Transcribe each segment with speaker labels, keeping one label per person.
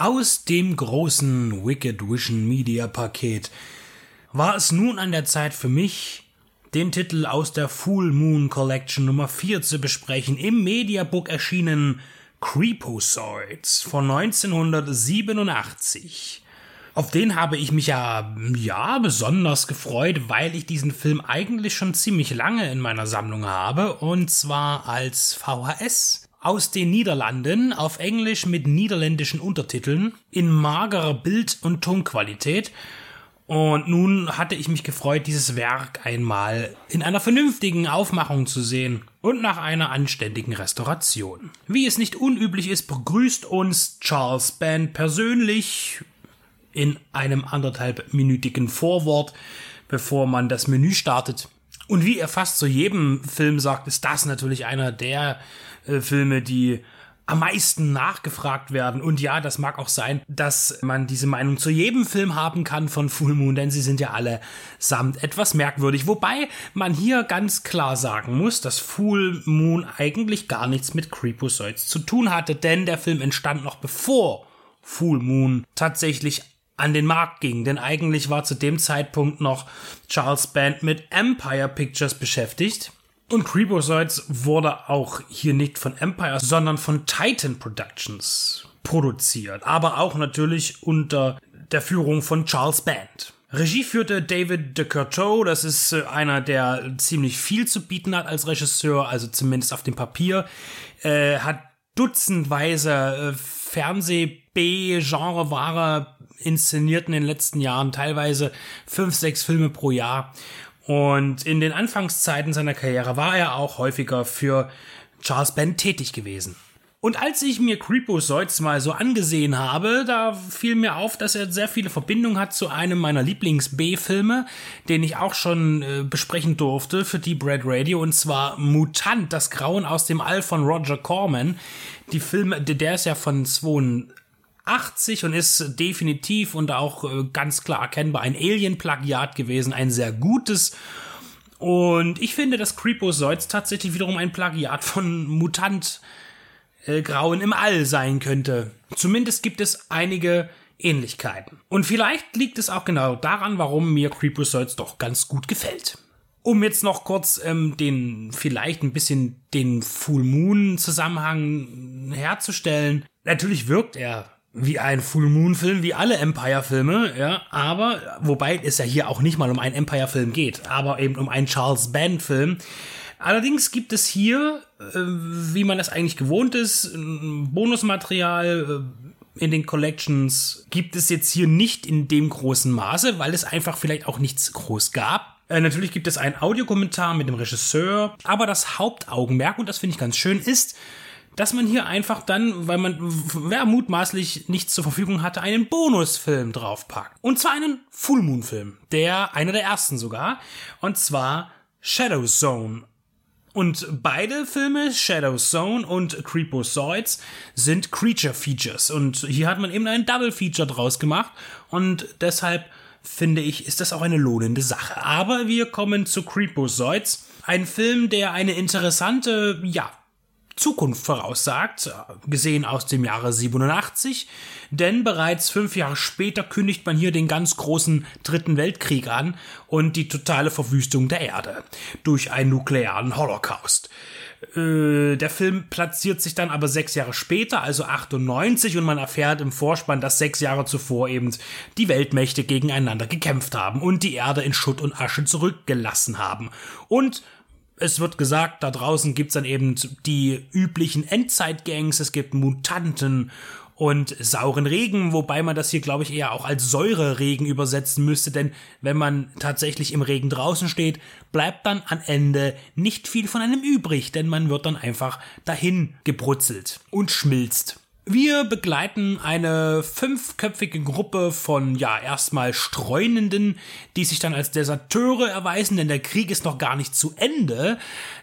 Speaker 1: Aus dem großen Wicked Vision Media Paket war es nun an der Zeit für mich, den Titel aus der Full Moon Collection Nummer 4 zu besprechen, im Mediabook erschienen Creepozoids von 1987. Auf den habe ich mich ja, ja, besonders gefreut, weil ich diesen Film eigentlich schon ziemlich lange in meiner Sammlung habe, und zwar als VHS aus den Niederlanden auf Englisch mit niederländischen Untertiteln in magerer Bild- und Tonqualität. Und nun hatte ich mich gefreut, dieses Werk einmal in einer vernünftigen Aufmachung zu sehen und nach einer anständigen Restauration. Wie es nicht unüblich ist, begrüßt uns Charles Band persönlich in einem anderthalbminütigen Vorwort, bevor man das Menü startet. Und wie er fast zu jedem Film sagt, ist das natürlich einer der äh, Filme, die am meisten nachgefragt werden. Und ja, das mag auch sein, dass man diese Meinung zu jedem Film haben kann von Full Moon, denn sie sind ja alle samt etwas merkwürdig. Wobei man hier ganz klar sagen muss, dass Full Moon eigentlich gar nichts mit Creepozoids zu tun hatte, denn der Film entstand noch bevor Full Moon tatsächlich an den Markt ging, denn eigentlich war zu dem Zeitpunkt noch Charles Band mit Empire Pictures beschäftigt. Und Creepozoids wurde auch hier nicht von Empire, sondern von Titan Productions produziert, aber auch natürlich unter der Führung von Charles Band. Regie führte David de Courteau, das ist äh, einer, der ziemlich viel zu bieten hat als Regisseur, also zumindest auf dem Papier, äh, hat dutzendweise äh, Fernseh-B-Genre-Ware inszeniert in den letzten Jahren, teilweise fünf, sechs Filme pro Jahr und in den Anfangszeiten seiner Karriere war er auch häufiger für Charles Band tätig gewesen. Und als ich mir Creepozoids mal so angesehen habe, da fiel mir auf, dass er sehr viele Verbindungen hat zu einem meiner Lieblings-B-Filme, den ich auch schon äh, besprechen durfte für Deep Red Radio, und zwar Mutant, das Grauen aus dem All von Roger Corman. Die Filme, der ist ja von 80 und ist definitiv und auch äh, ganz klar erkennbar ein Alien-Plagiat gewesen, ein sehr gutes. Und ich finde, dass Creepozoids tatsächlich wiederum ein Plagiat von Mutant äh, Grauen im All sein könnte. Zumindest gibt es einige Ähnlichkeiten. Und vielleicht liegt es auch genau daran, warum mir Creepozoids doch ganz gut gefällt. Um jetzt noch kurz ähm, den vielleicht ein bisschen den Full Moon Zusammenhang herzustellen. Natürlich wirkt er wie ein Full Moon Film, wie alle Empire Filme, ja, aber wobei es ja hier auch nicht mal um einen Empire Film geht, aber eben um einen Charles Band Film. Allerdings gibt es hier, äh, wie man das eigentlich gewohnt ist, Bonusmaterial äh, in den Collections gibt es jetzt hier nicht in dem großen Maße, weil es einfach vielleicht auch nichts groß gab. Äh, natürlich gibt es einen Audiokommentar mit dem Regisseur, aber das Hauptaugenmerk, und das finde ich ganz schön, ist, dass man hier einfach dann, weil man wer mutmaßlich nichts zur Verfügung hatte, einen Bonusfilm draufpackt. Und zwar einen Full Moon Film, der einer der ersten sogar, und zwar Shadow Zone. Und beide Filme, Shadow Zone und Creepozoids, sind Creature Features. Und hier hat man eben einen Double Feature draus gemacht. Und deshalb finde ich, ist das auch eine lohnende Sache. Aber wir kommen zu Creepozoids. Ein Film, der eine interessante, ja, Zukunft voraussagt, gesehen aus dem Jahre 87, denn bereits fünf Jahre später kündigt man hier den ganz großen Dritten Weltkrieg an und die totale Verwüstung der Erde durch einen nuklearen Holocaust. Äh, der Film platziert sich dann aber sechs Jahre später, also 98, und man erfährt im Vorspann, dass sechs Jahre zuvor eben die Weltmächte gegeneinander gekämpft haben und die Erde in Schutt und Asche zurückgelassen haben. Und es wird gesagt, da draußen gibt's dann eben die üblichen Endzeitgangs, es gibt Mutanten und sauren Regen, wobei man das hier, glaube ich, eher auch als Säureregen übersetzen müsste, denn wenn man tatsächlich im Regen draußen steht, bleibt dann am Ende nicht viel von einem übrig, denn man wird dann einfach dahin gebrutzelt und schmilzt. Wir begleiten eine fünfköpfige Gruppe von, ja, erstmal Streunenden, die sich dann als Deserteure erweisen, denn der Krieg ist noch gar nicht zu Ende.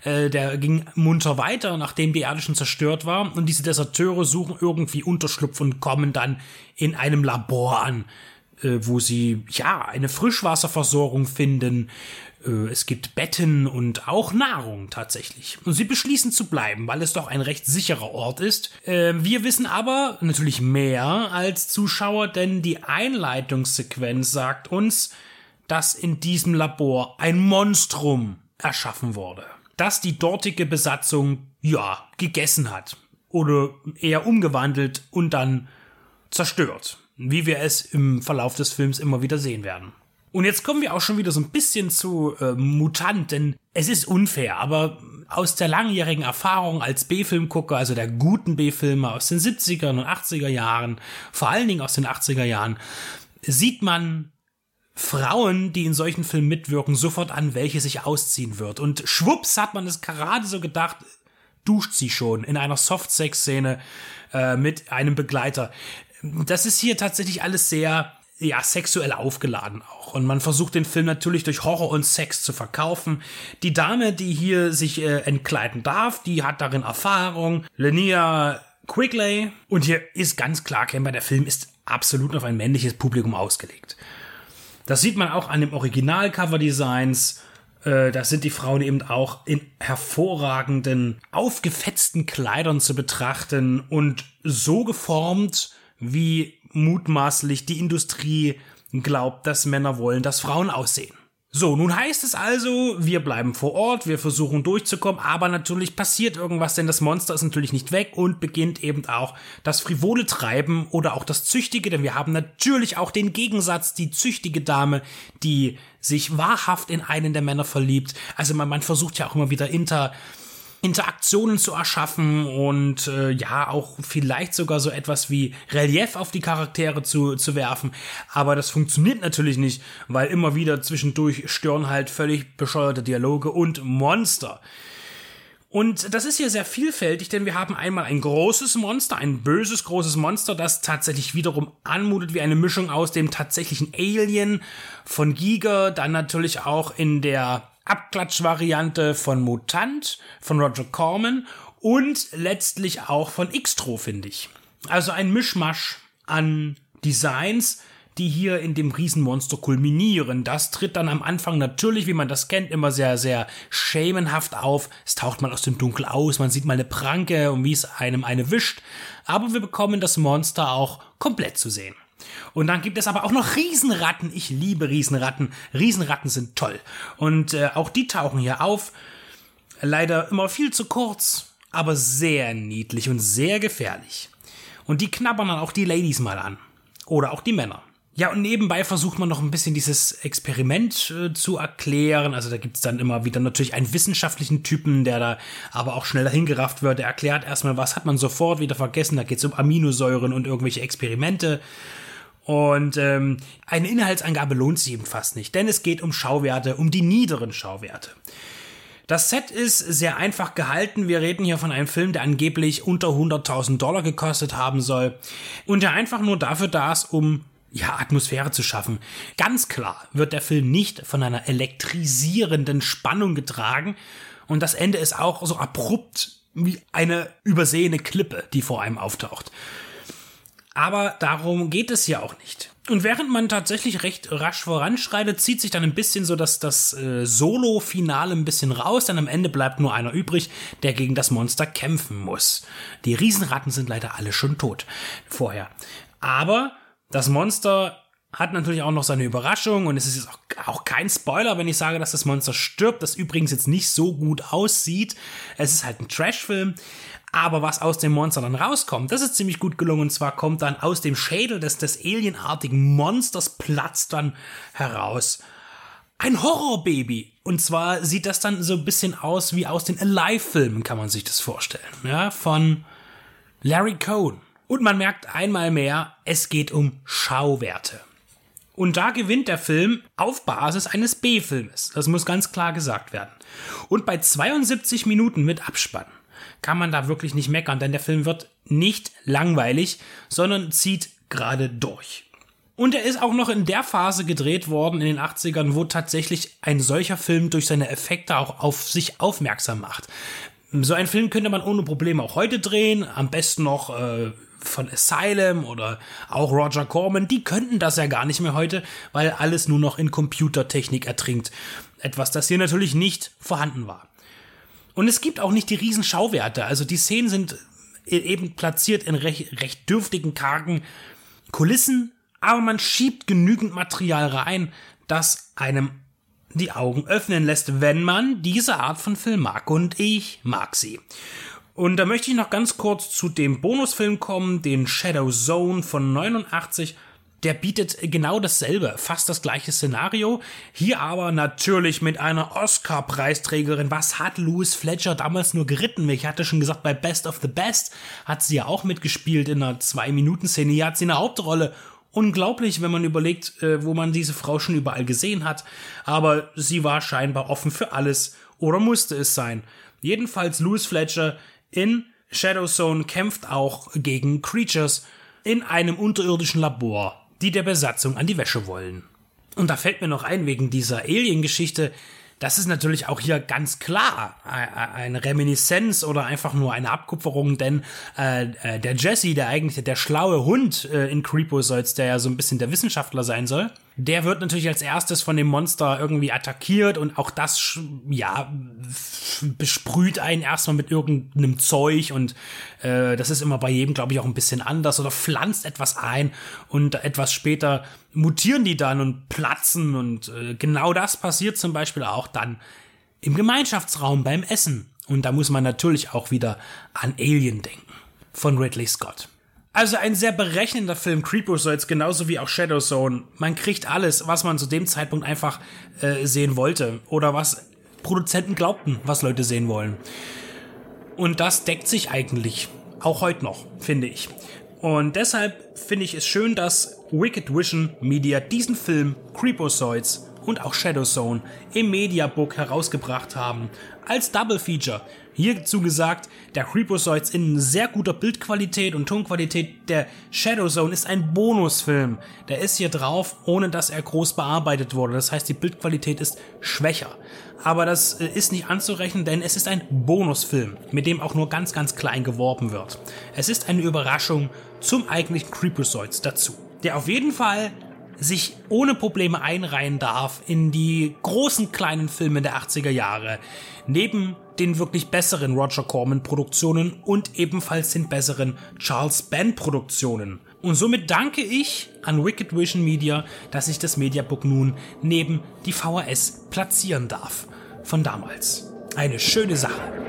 Speaker 1: Äh, der ging munter weiter, nachdem die Erde schon zerstört war. Und diese Deserteure suchen irgendwie Unterschlupf und kommen dann in einem Labor an, wo sie, ja, eine Frischwasserversorgung finden, äh, es gibt Betten und auch Nahrung tatsächlich. Und sie beschließen zu bleiben, weil es doch ein recht sicherer Ort ist. Ähm, wir wissen aber natürlich mehr als Zuschauer, denn die Einleitungssequenz sagt uns, dass in diesem Labor ein Monstrum erschaffen wurde, das die dortige Besatzung, ja, gegessen hat oder eher umgewandelt und dann zerstört, wie wir es im Verlauf des Films immer wieder sehen werden. Und jetzt kommen wir auch schon wieder so ein bisschen zu äh, Mutant, denn es ist unfair, aber aus der langjährigen Erfahrung als B-Filmgucker, also der guten B-Filme aus den 70er und 80er Jahren, vor allen Dingen aus den 80er Jahren, sieht man Frauen, die in solchen Filmen mitwirken, sofort an, welche sich ausziehen wird. Und schwupps hat man es gerade so gedacht, duscht sie schon in einer Soft-Sex-Szene äh, mit einem Begleiter. Das ist hier tatsächlich alles sehr ja, sexuell aufgeladen auch. Und man versucht den Film natürlich durch Horror und Sex zu verkaufen. Die Dame, die hier sich äh, entkleiden darf, die hat darin Erfahrung. Linnea Quigley. Und hier ist ganz klar erkennbar, der Film ist absolut auf ein männliches Publikum ausgelegt. Das sieht man auch an dem Original-Cover-Designs. Äh, da sind die Frauen eben auch in hervorragenden, aufgefetzten Kleidern zu betrachten und so geformt, wie mutmaßlich die Industrie glaubt, dass Männer wollen, dass Frauen aussehen. So, nun heißt es also, wir bleiben vor Ort, wir versuchen durchzukommen, aber natürlich passiert irgendwas, denn das Monster ist natürlich nicht weg und beginnt eben auch das frivole Treiben oder auch das Züchtige, denn wir haben natürlich auch den Gegensatz, die züchtige Dame, die sich wahrhaft in einen der Männer verliebt. Also man, man versucht ja auch immer wieder inter, Interaktionen zu erschaffen und äh, ja auch vielleicht sogar so etwas wie Relief auf die Charaktere zu, zu werfen. Aber das funktioniert natürlich nicht, weil immer wieder zwischendurch stören halt völlig bescheuerte Dialoge und Monster. Und das ist hier sehr vielfältig, denn wir haben einmal ein großes Monster, ein böses großes Monster, das tatsächlich wiederum anmutet wie eine Mischung aus dem tatsächlichen Alien von Giga, dann natürlich auch in der Abklatschvariante von Mutant, von Roger Corman und letztlich auch von Xtro, finde ich. Also ein Mischmasch an Designs, die hier in dem Riesenmonster kulminieren. Das tritt dann am Anfang natürlich, wie man das kennt, immer sehr, sehr schemenhaft auf. Es taucht mal aus dem Dunkel aus, man sieht mal eine Pranke und wie es einem eine wischt. Aber wir bekommen das Monster auch komplett zu sehen. Und dann gibt es aber auch noch Riesenratten. Ich liebe Riesenratten. Riesenratten sind toll. Und äh, auch die tauchen hier auf. Leider immer viel zu kurz, aber sehr niedlich und sehr gefährlich. Und die knabbern dann auch die Ladies mal an. Oder auch die Männer. Ja, und nebenbei versucht man noch ein bisschen dieses Experiment äh, zu erklären. Also da gibt's dann immer wieder natürlich einen wissenschaftlichen Typen, der da aber auch schneller hingerafft wird. Der erklärt erstmal, was hat man sofort wieder vergessen. Da geht's um Aminosäuren und irgendwelche Experimente. Und ähm, eine Inhaltsangabe lohnt sich eben fast nicht, denn es geht um Schauwerte, um die niederen Schauwerte. Das Set ist sehr einfach gehalten. Wir reden hier von einem Film, der angeblich unter 100.000 Dollar gekostet haben soll und der einfach nur dafür da ist, um ja, Atmosphäre zu schaffen. Ganz klar wird der Film nicht von einer elektrisierenden Spannung getragen und das Ende ist auch so abrupt wie eine übersehene Klippe, die vor einem auftaucht. Aber darum geht es ja auch nicht. Und während man tatsächlich recht rasch voranschreitet, zieht sich dann ein bisschen so dass das äh, Solo-Finale ein bisschen raus, denn am Ende bleibt nur einer übrig, der gegen das Monster kämpfen muss. Die Riesenratten sind leider alle schon tot vorher. Aber das Monster hat natürlich auch noch seine Überraschung und es ist jetzt auch, auch, kein Spoiler, wenn ich sage, dass das Monster stirbt, das übrigens jetzt nicht so gut aussieht. Es ist halt ein Trashfilm, aber was aus dem Monster dann rauskommt, das ist ziemlich gut gelungen. Und zwar kommt dann aus dem Schädel des, des alienartigen Monsters platzt dann heraus ein Horrorbaby. Und zwar sieht das dann so ein bisschen aus wie aus den Alive-Filmen, kann man sich das vorstellen. Ja, von Larry Cohn. Und man merkt einmal mehr, es geht um Schauwerte. Und da gewinnt der Film auf Basis eines B-Filmes. Das muss ganz klar gesagt werden. Und bei 72 Minuten mit Abspann kann man da wirklich nicht meckern, denn der Film wird nicht langweilig, sondern zieht gerade durch. Und er ist auch noch in der Phase gedreht worden in den 80ern, wo tatsächlich ein solcher Film durch seine Effekte auch auf sich aufmerksam macht. So einen Film könnte man ohne Probleme auch heute drehen, am besten noch äh, von Asylum oder auch Roger Corman, die könnten das ja gar nicht mehr heute, weil alles nur noch in Computertechnik ertrinkt. Etwas, das hier natürlich nicht vorhanden war. Und es gibt auch nicht die riesen Schauwerte, also die Szenen sind e-, eben platziert in recht, recht dürftigen, kargen Kulissen, aber man schiebt genügend Material rein, das einem die Augen öffnen lässt, wenn man diese Art von Film mag. Und ich mag sie. Und da möchte ich noch ganz kurz zu dem Bonusfilm kommen, den Shadow Zone von 89. Der bietet genau dasselbe, fast das gleiche Szenario. Hier aber natürlich mit einer Oscar-Preisträgerin. Was hat Louis Fletcher damals nur geritten? Ich hatte schon gesagt, bei Best of the Best hat sie ja auch mitgespielt in einer Zwei-Minuten-Szene. Hier hat sie eine Hauptrolle unglaublich, wenn man überlegt, äh, wo man diese Frau schon überall gesehen hat. Aber sie war scheinbar offen für alles oder musste es sein. Jedenfalls Louis Fletcher in Shadow Zone kämpft auch gegen Creatures in einem unterirdischen Labor, die der Besatzung an die Wäsche wollen. Und da fällt mir noch ein, wegen dieser Alien-Geschichte, das ist natürlich auch hier ganz klar eine Reminiszenz oder einfach nur eine Abkupferung, denn äh, äh, der Jesse, der eigentlich der schlaue Hund äh, in Creepozoids, der ja so ein bisschen der Wissenschaftler sein soll, der wird natürlich als erstes von dem Monster irgendwie attackiert und auch das, ja, besprüht einen erstmal mit irgendeinem Zeug und äh, das ist immer bei jedem, glaube ich, auch ein bisschen anders oder pflanzt etwas ein und etwas später mutieren die dann und platzen und äh, genau das passiert zum Beispiel auch dann im Gemeinschaftsraum beim Essen. Und da muss man natürlich auch wieder an Alien denken von Ridley Scott. Also ein sehr berechnender Film, Creepozoids, genauso wie auch Shadow Zone. Man kriegt alles, was man zu dem Zeitpunkt einfach äh, sehen wollte oder was Produzenten glaubten, was Leute sehen wollen. Und das deckt sich eigentlich auch heute noch, finde ich. Und deshalb finde ich es schön, dass Wicked Vision Media diesen Film Creepozoids und auch Shadow Zone im Mediabook herausgebracht haben als Double Feature. Hierzu gesagt, der Creepozoids in sehr guter Bildqualität und Tonqualität. Der Shadow Zone ist ein Bonusfilm. Der ist hier drauf, ohne dass er groß bearbeitet wurde. Das heißt, die Bildqualität ist schwächer. Aber das äh, ist nicht anzurechnen, denn es ist ein Bonusfilm, mit dem auch nur ganz, ganz klein geworben wird. Es ist eine Überraschung zum eigentlichen Creepozoids dazu. Der auf jeden Fall sich ohne Probleme einreihen darf in die großen kleinen Filme der 80er Jahre. Neben den wirklich besseren Roger Corman Produktionen und ebenfalls den besseren Charles Band Produktionen. Und somit danke ich an Wicked Vision Media, dass ich das Mediabook nun neben die VHS platzieren darf. Von damals. Eine schöne Sache.